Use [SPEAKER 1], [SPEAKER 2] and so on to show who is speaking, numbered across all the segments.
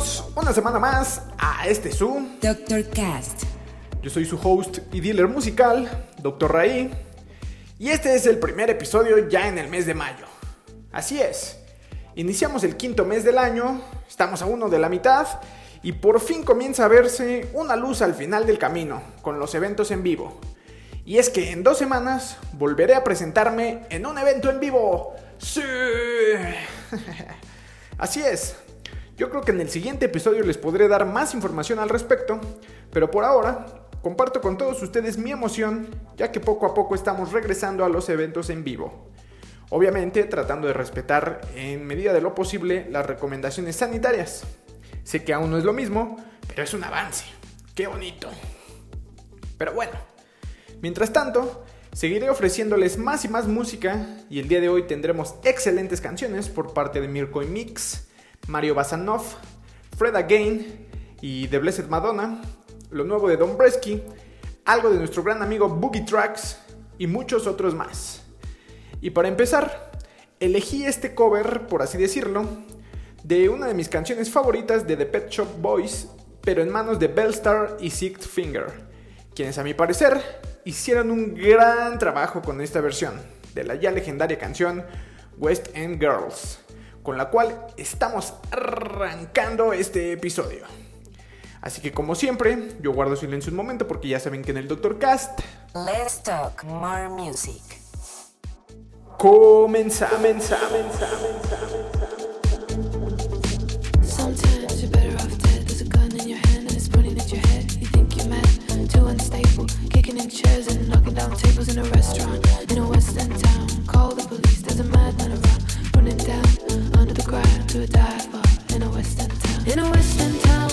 [SPEAKER 1] Bienvenidos una semana más a este su.
[SPEAKER 2] Dr. Cast.
[SPEAKER 1] Yo soy su host y dealer musical, Dr. Raí, y este es el primer episodio ya en el mes de mayo. Así es, iniciamos el quinto mes del año, estamos a uno de la mitad y por fin comienza a verse una luz al final del camino con los eventos en vivo. Y es que en dos semanas volveré a presentarme en un evento en vivo. ¡Sí! Así es. Yo creo que en el siguiente episodio les podré dar más información al respecto, pero por ahora comparto con todos ustedes mi emoción, ya que poco a poco estamos regresando a los eventos en vivo. Obviamente tratando de respetar en medida de lo posible las recomendaciones sanitarias. Sé que aún no es lo mismo, pero es un avance. ¡Qué bonito! Pero bueno, mientras tanto, seguiré ofreciéndoles más y más música y el día de hoy tendremos excelentes canciones por parte de Mirko y Mix, Mario Basanov, Fred Again y The Blessed Madonna, lo nuevo de Don Bresky, algo de nuestro gran amigo Boogie Tracks y muchos otros más. Y para empezar, elegí este cover, por así decirlo, de una de mis canciones favoritas de The Pet Shop Boys, pero en manos de Bellstar y Sixth Finger, quienes a mi parecer hicieron un gran trabajo con esta versión de la ya legendaria canción West End Girls, con la cual estamos arrancando este episodio. Así que como siempre, yo guardo silencio un momento porque ya saben que en el Doctor Cast
[SPEAKER 2] Let's talk more music.
[SPEAKER 1] comenzamos. comenzamos.
[SPEAKER 3] Sometimes you're better off dead. There's a gun in your hand and it's pointing at your head. You think you're mad, too unstable. Kicking in chairs and knocking down tables in a restaurant in a western town. Call the police, there's a madman around. Running down under the ground to a dive bar in a western town. In a western town,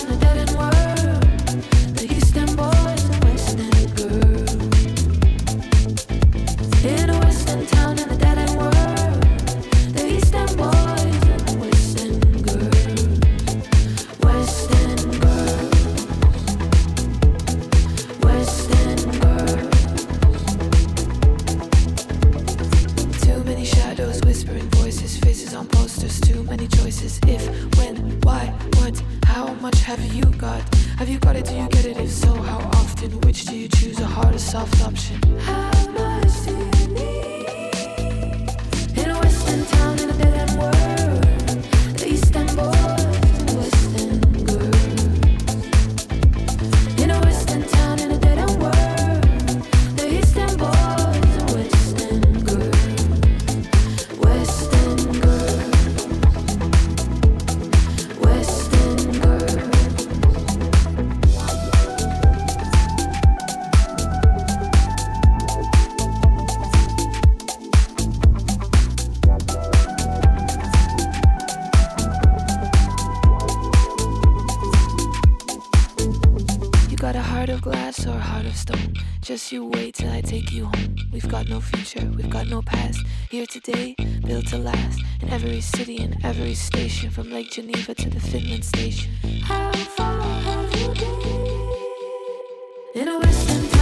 [SPEAKER 3] many choices. If, when, why, what, how much have you got? Have you got it? Do you get it? If so, how often? Which do you choose? A hard or soft option? How much do you need? Or heart of stone. Just you wait till I take you home. We've got no future, we've got no past. Here today, built to last. In every city and every station, from Lake Geneva to the Finland station. How far have you been? In a western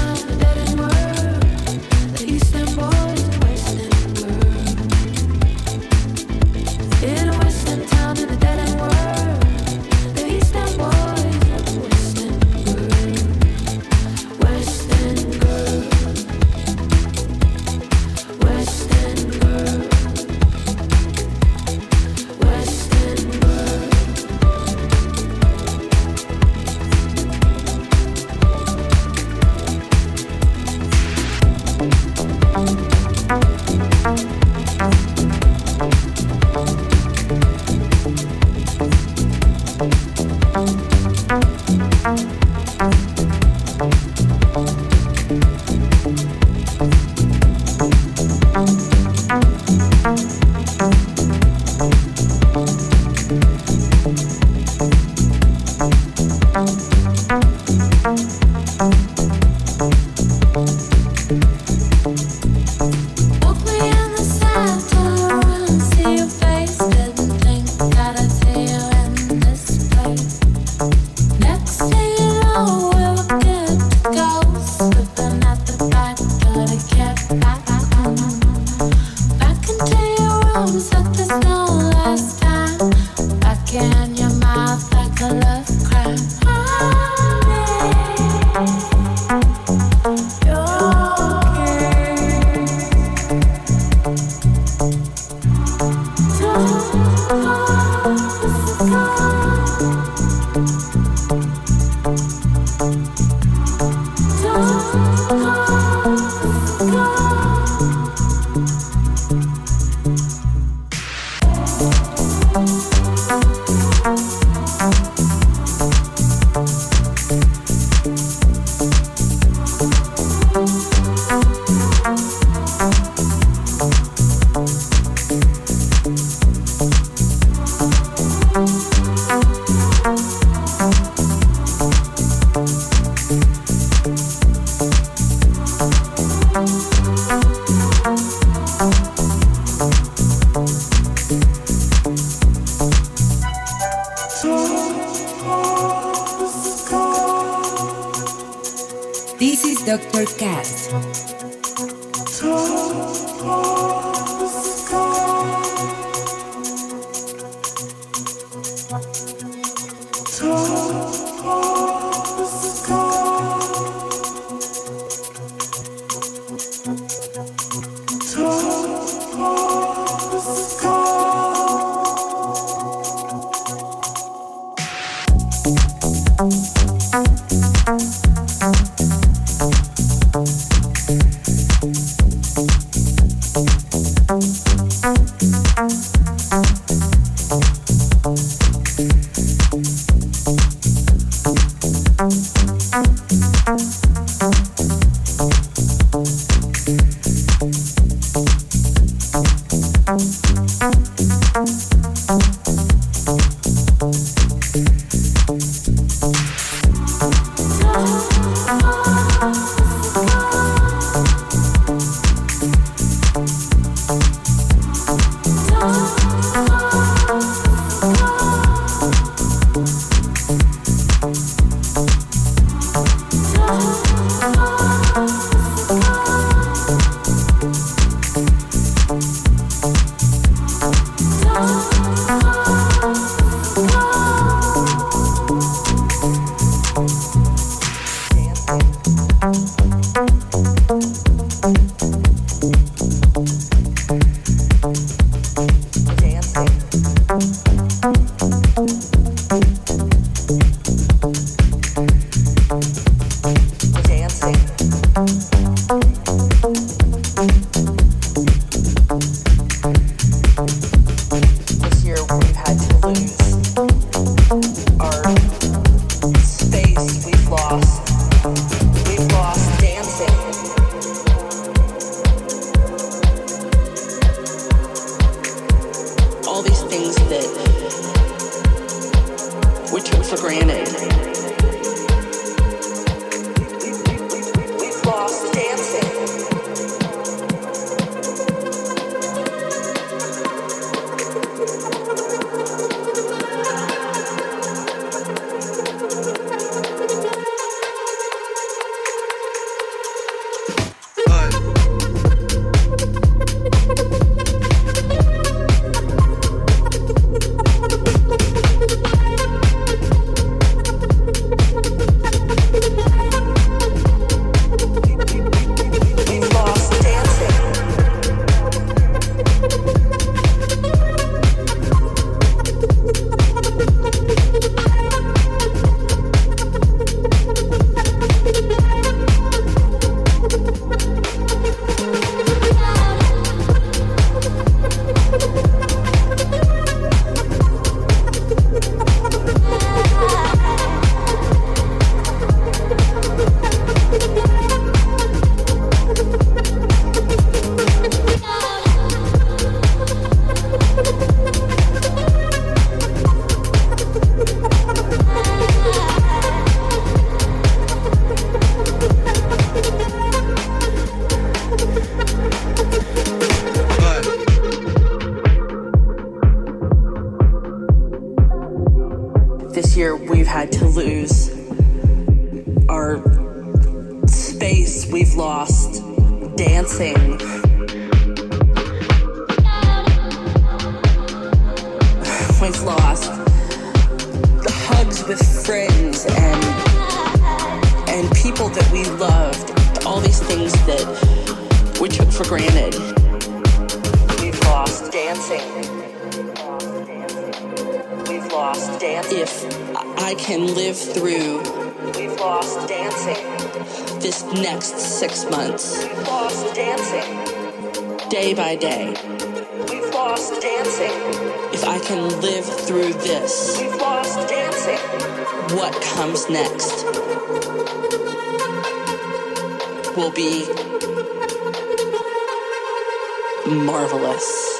[SPEAKER 4] marvelous.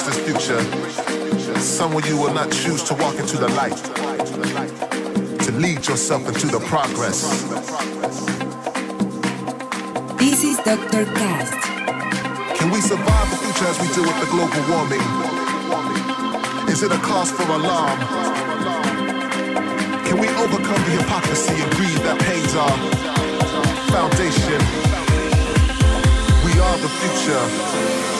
[SPEAKER 4] Embrace this future. Some of you will not choose to walk into the light, to lead yourself into the progress.
[SPEAKER 2] This is Dr. Cast.
[SPEAKER 4] Can we survive the future as we deal with the global warming? Is it a cause for alarm? Can we overcome the hypocrisy and greed that pains our foundation? We are the future.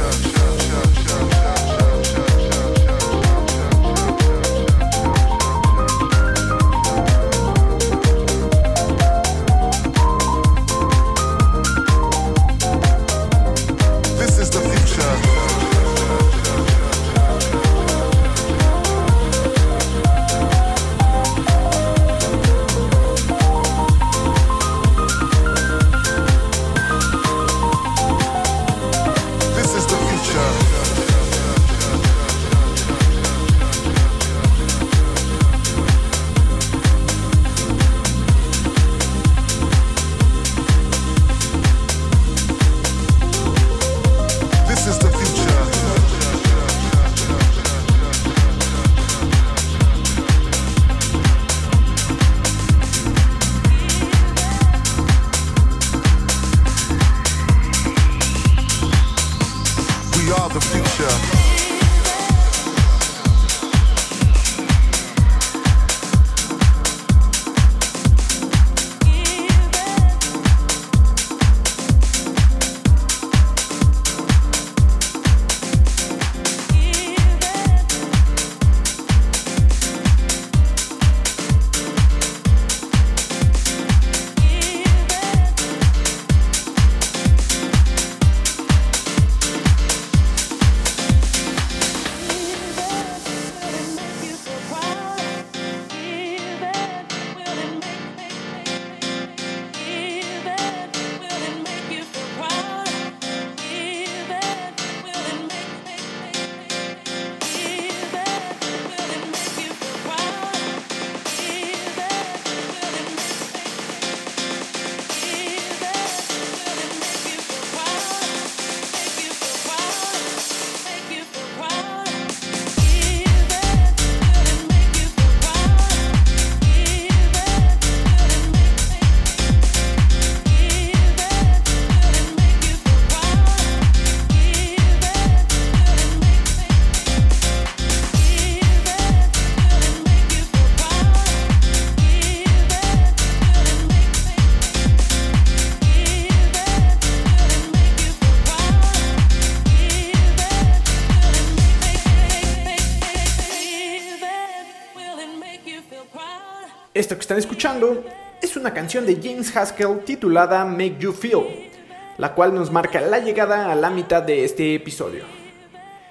[SPEAKER 1] Esto que están escuchando es una canción de James Haskell titulada Make You Feel, la cual nos marca la llegada a la mitad de este episodio.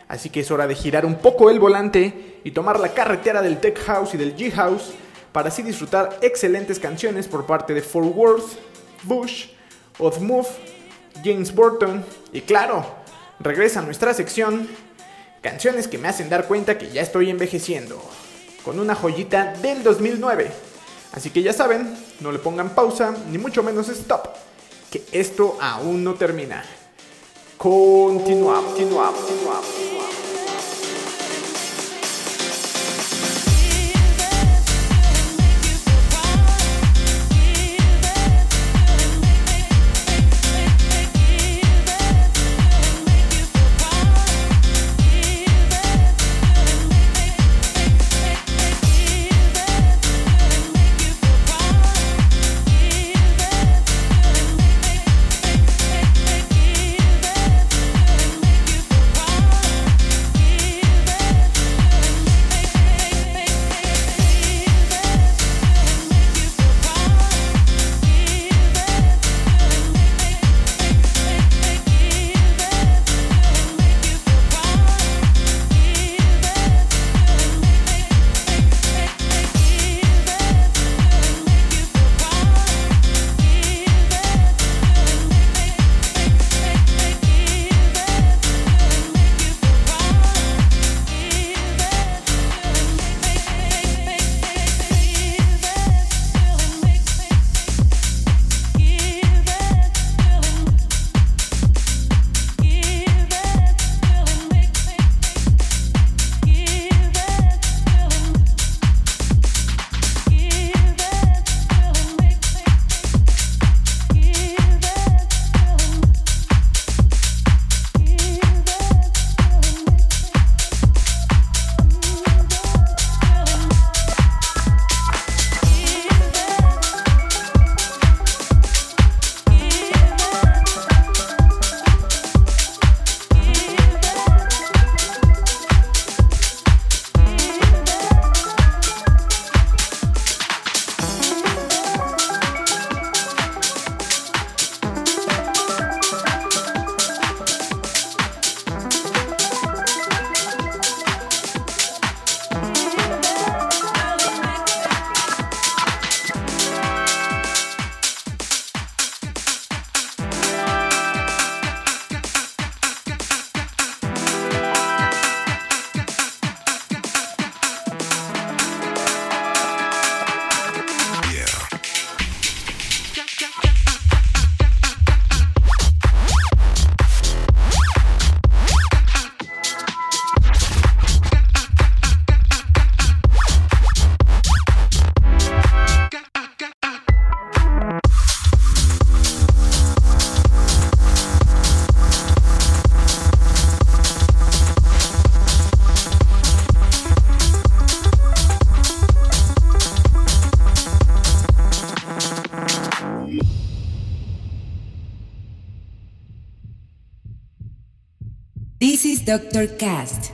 [SPEAKER 1] Así que es hora de girar un poco el volante y tomar la carretera del Tech House y del G House para así disfrutar excelentes canciones por parte de Fort Worth, Bush, Move, James Burton y claro, regresa a nuestra sección Canciones que me hacen dar cuenta que ya estoy envejeciendo, con una joyita del 2009. Así que ya saben, no le pongan pausa, ni mucho menos stop, que esto aún no termina. Continuamos, continuamos, continuamos.
[SPEAKER 5] Even
[SPEAKER 6] This is Dr. Cast.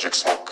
[SPEAKER 7] magic smoke.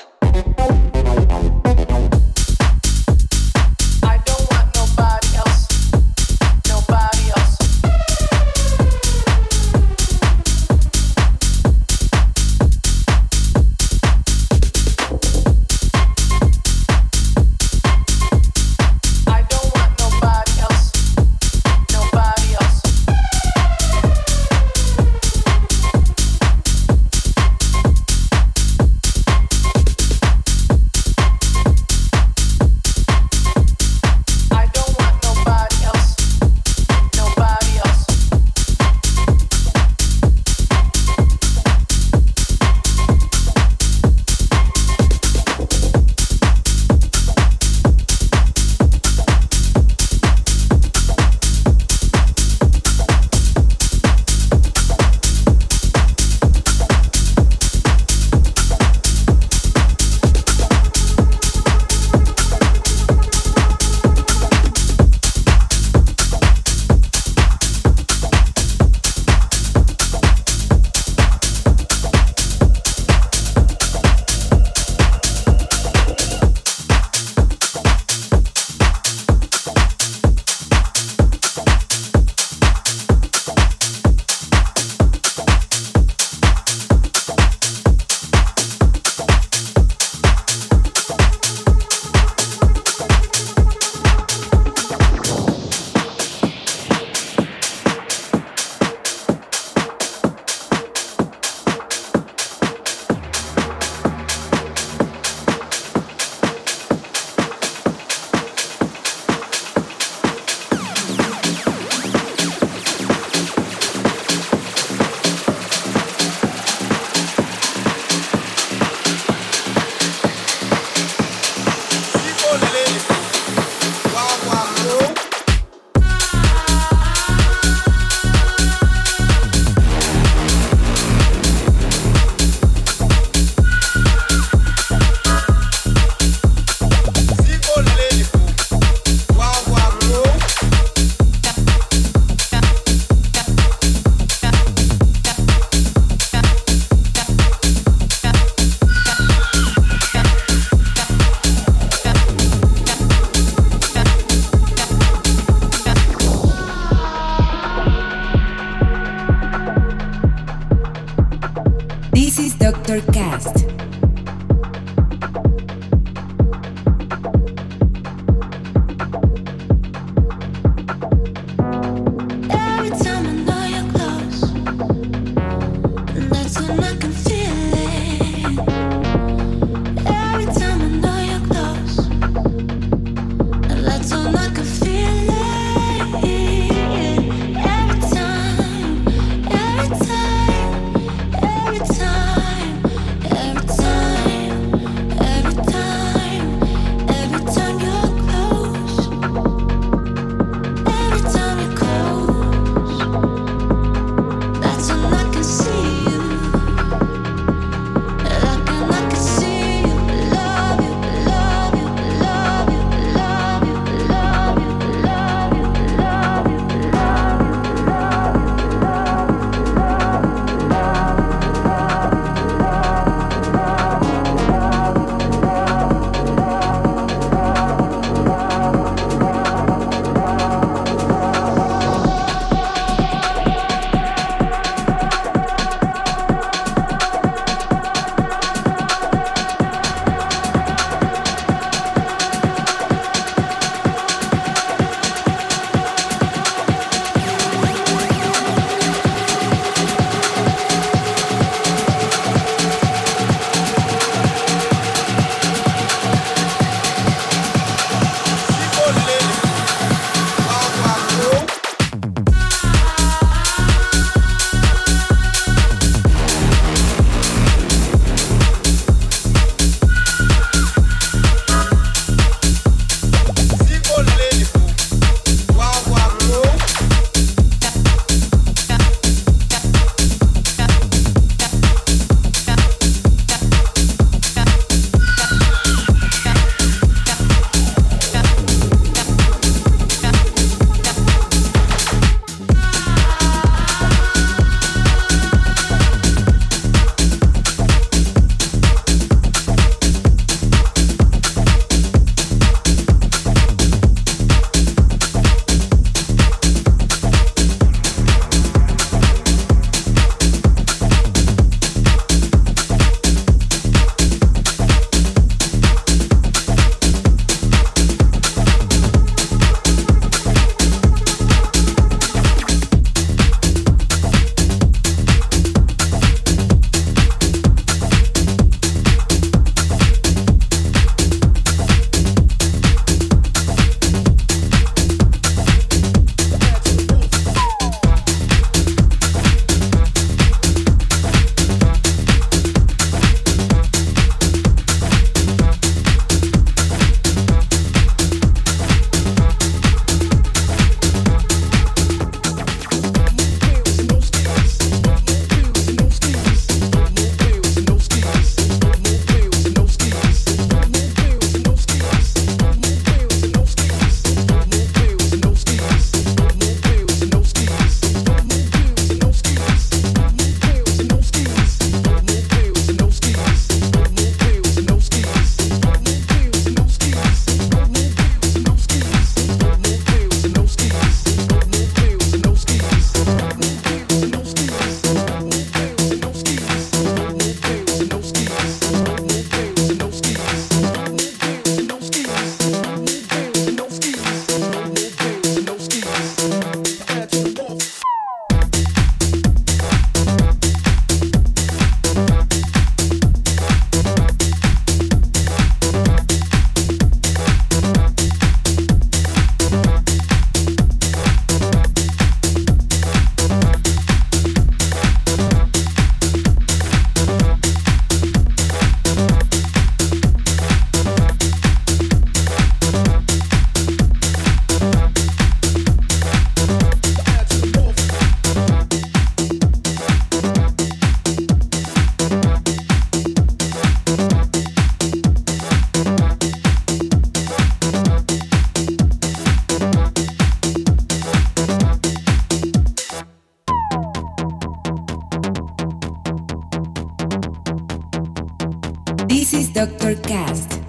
[SPEAKER 6] This is
[SPEAKER 8] Doctor Cast.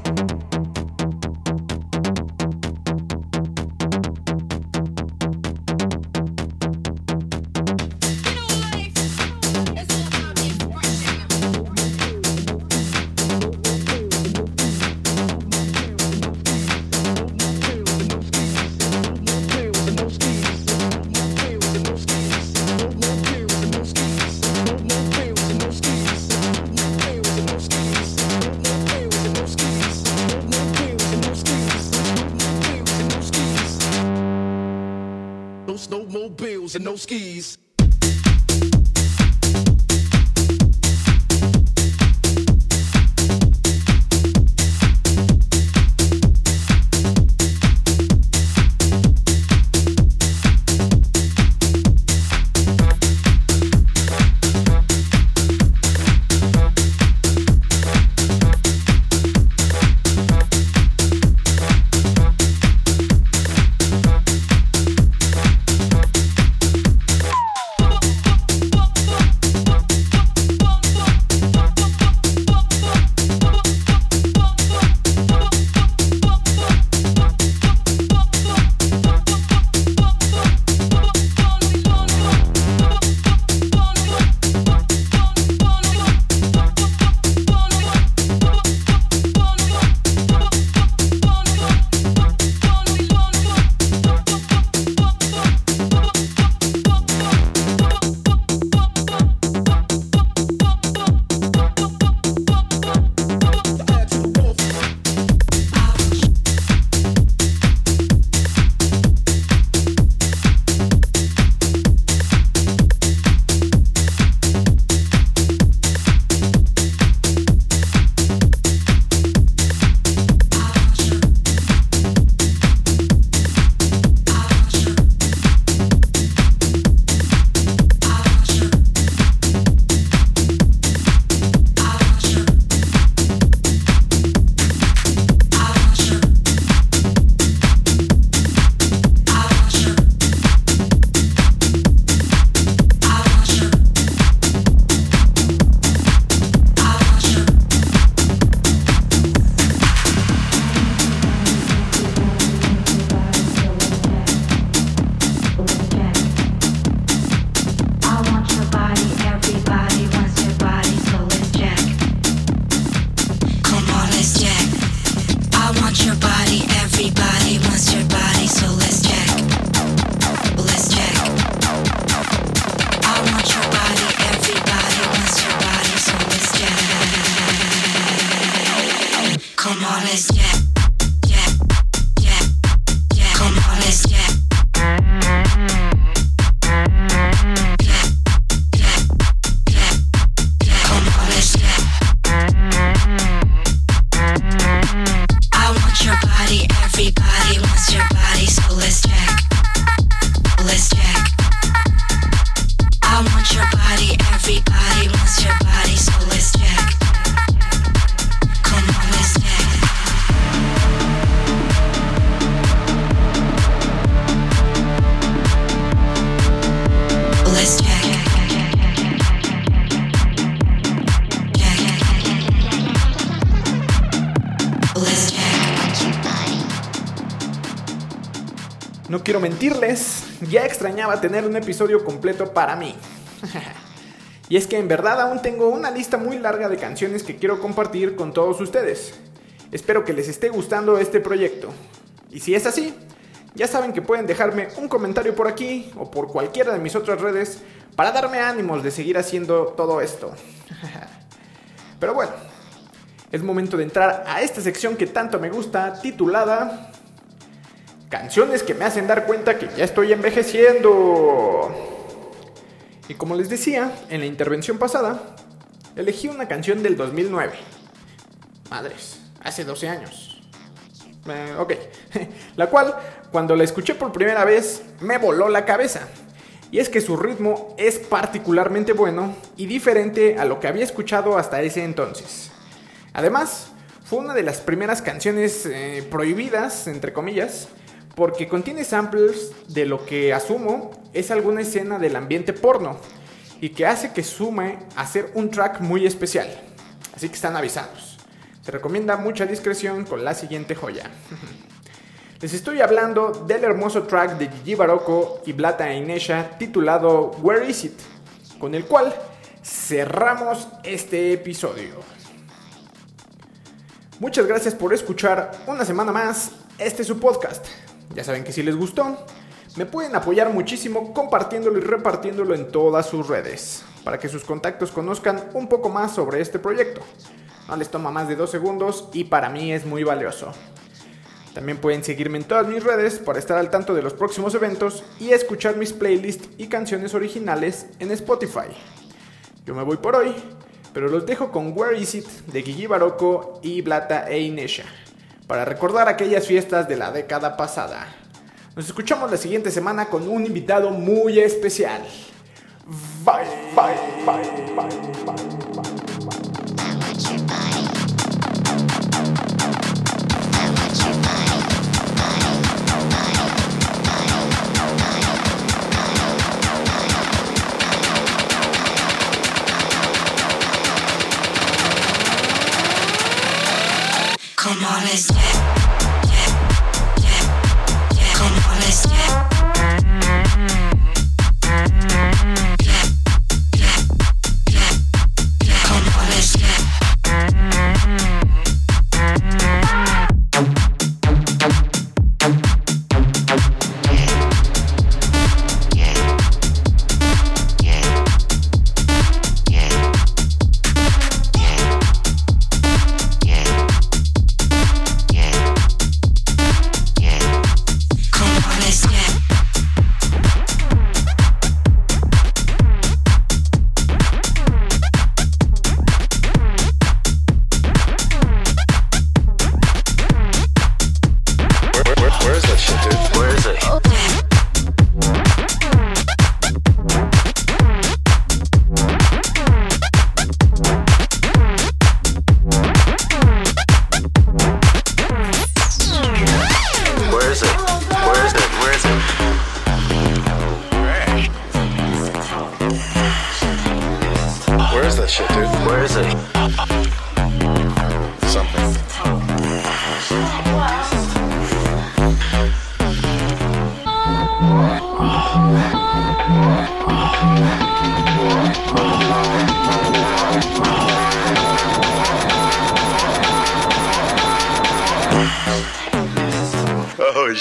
[SPEAKER 8] Skis.
[SPEAKER 1] No quiero mentirles, ya extrañaba tener un episodio completo para mí. y es que en verdad aún tengo una lista muy larga de canciones que quiero compartir con todos ustedes. Espero que les esté gustando este proyecto. Y si es así, ya saben que pueden dejarme un comentario por aquí o por cualquiera de mis otras redes para darme ánimos de seguir haciendo todo esto. Pero bueno, es momento de entrar a esta sección que tanto me gusta, titulada Canciones que me hacen dar cuenta que ya estoy envejeciendo. Y como les decía en la intervención pasada, elegí una canción del 2009. Madres, hace 12 años. Eh, ok, la cual cuando la escuché por primera vez me voló la cabeza. Y es que su ritmo es particularmente bueno y diferente a lo que había escuchado hasta ese entonces. Además, fue una de las primeras canciones eh, prohibidas, entre comillas, porque contiene samples de lo que asumo es alguna escena del ambiente porno y que hace que sume a ser un track muy especial. Así que están avisados. Se recomienda mucha discreción con la siguiente joya. Les estoy hablando del hermoso track de Gigi Barocco y Blata Inesha titulado Where Is It, con el cual cerramos este episodio. Muchas gracias por escuchar una semana más este es su podcast. Ya saben que si les gustó, me pueden apoyar muchísimo compartiéndolo y repartiéndolo en todas sus redes, para que sus contactos conozcan un poco más sobre este proyecto. No les toma más de dos segundos y para mí es muy valioso. También pueden seguirme en todas mis redes para estar al tanto de los próximos eventos y escuchar mis playlists y canciones originales en Spotify. Yo me voy por hoy, pero los dejo con Where Is It de Gigi Barocco y Blata e Inesha para recordar aquellas fiestas de la década pasada. Nos escuchamos la siguiente semana con un invitado muy especial. Bye, bye, bye, bye, bye.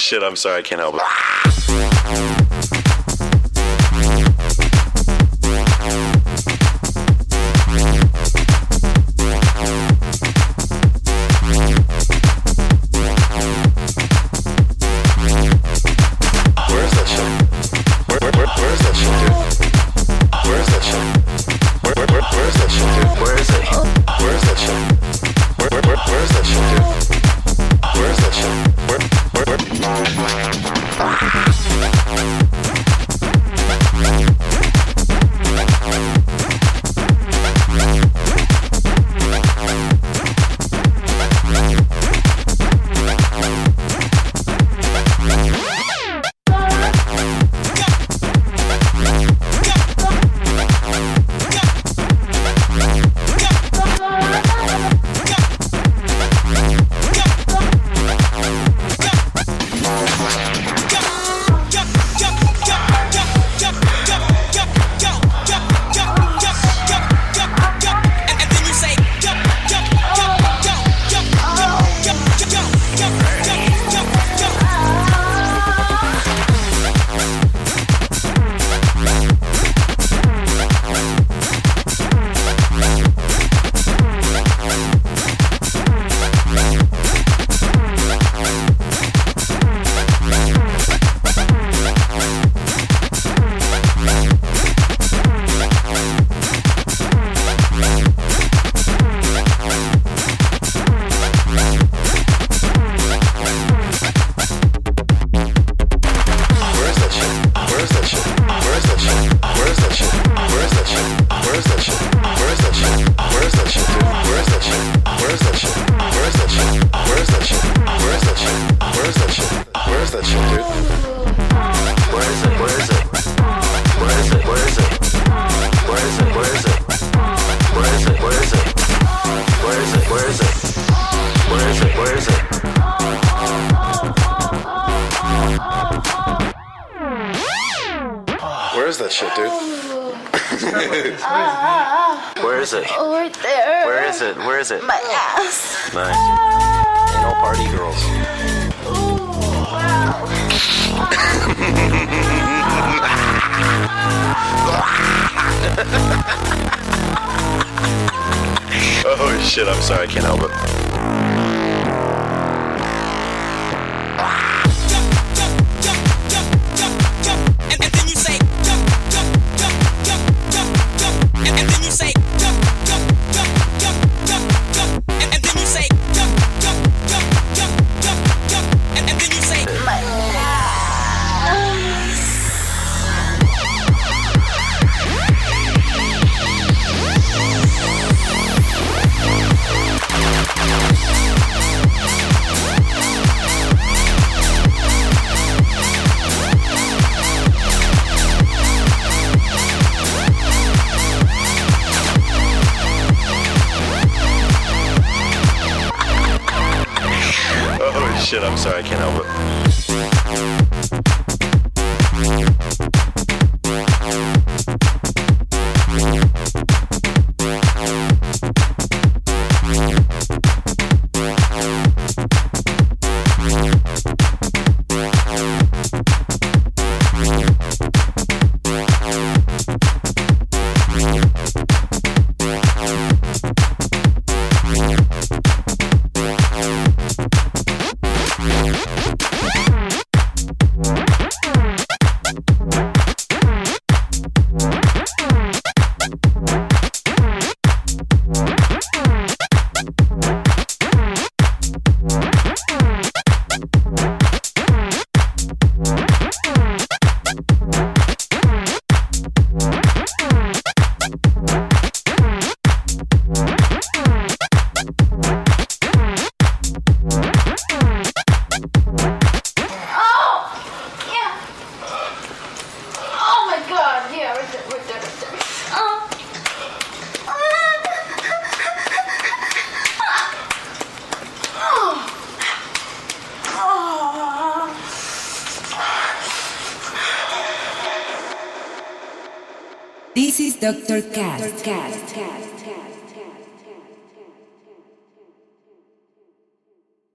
[SPEAKER 9] Shit, I'm sorry, I can't help it. Sorry, I can't help it.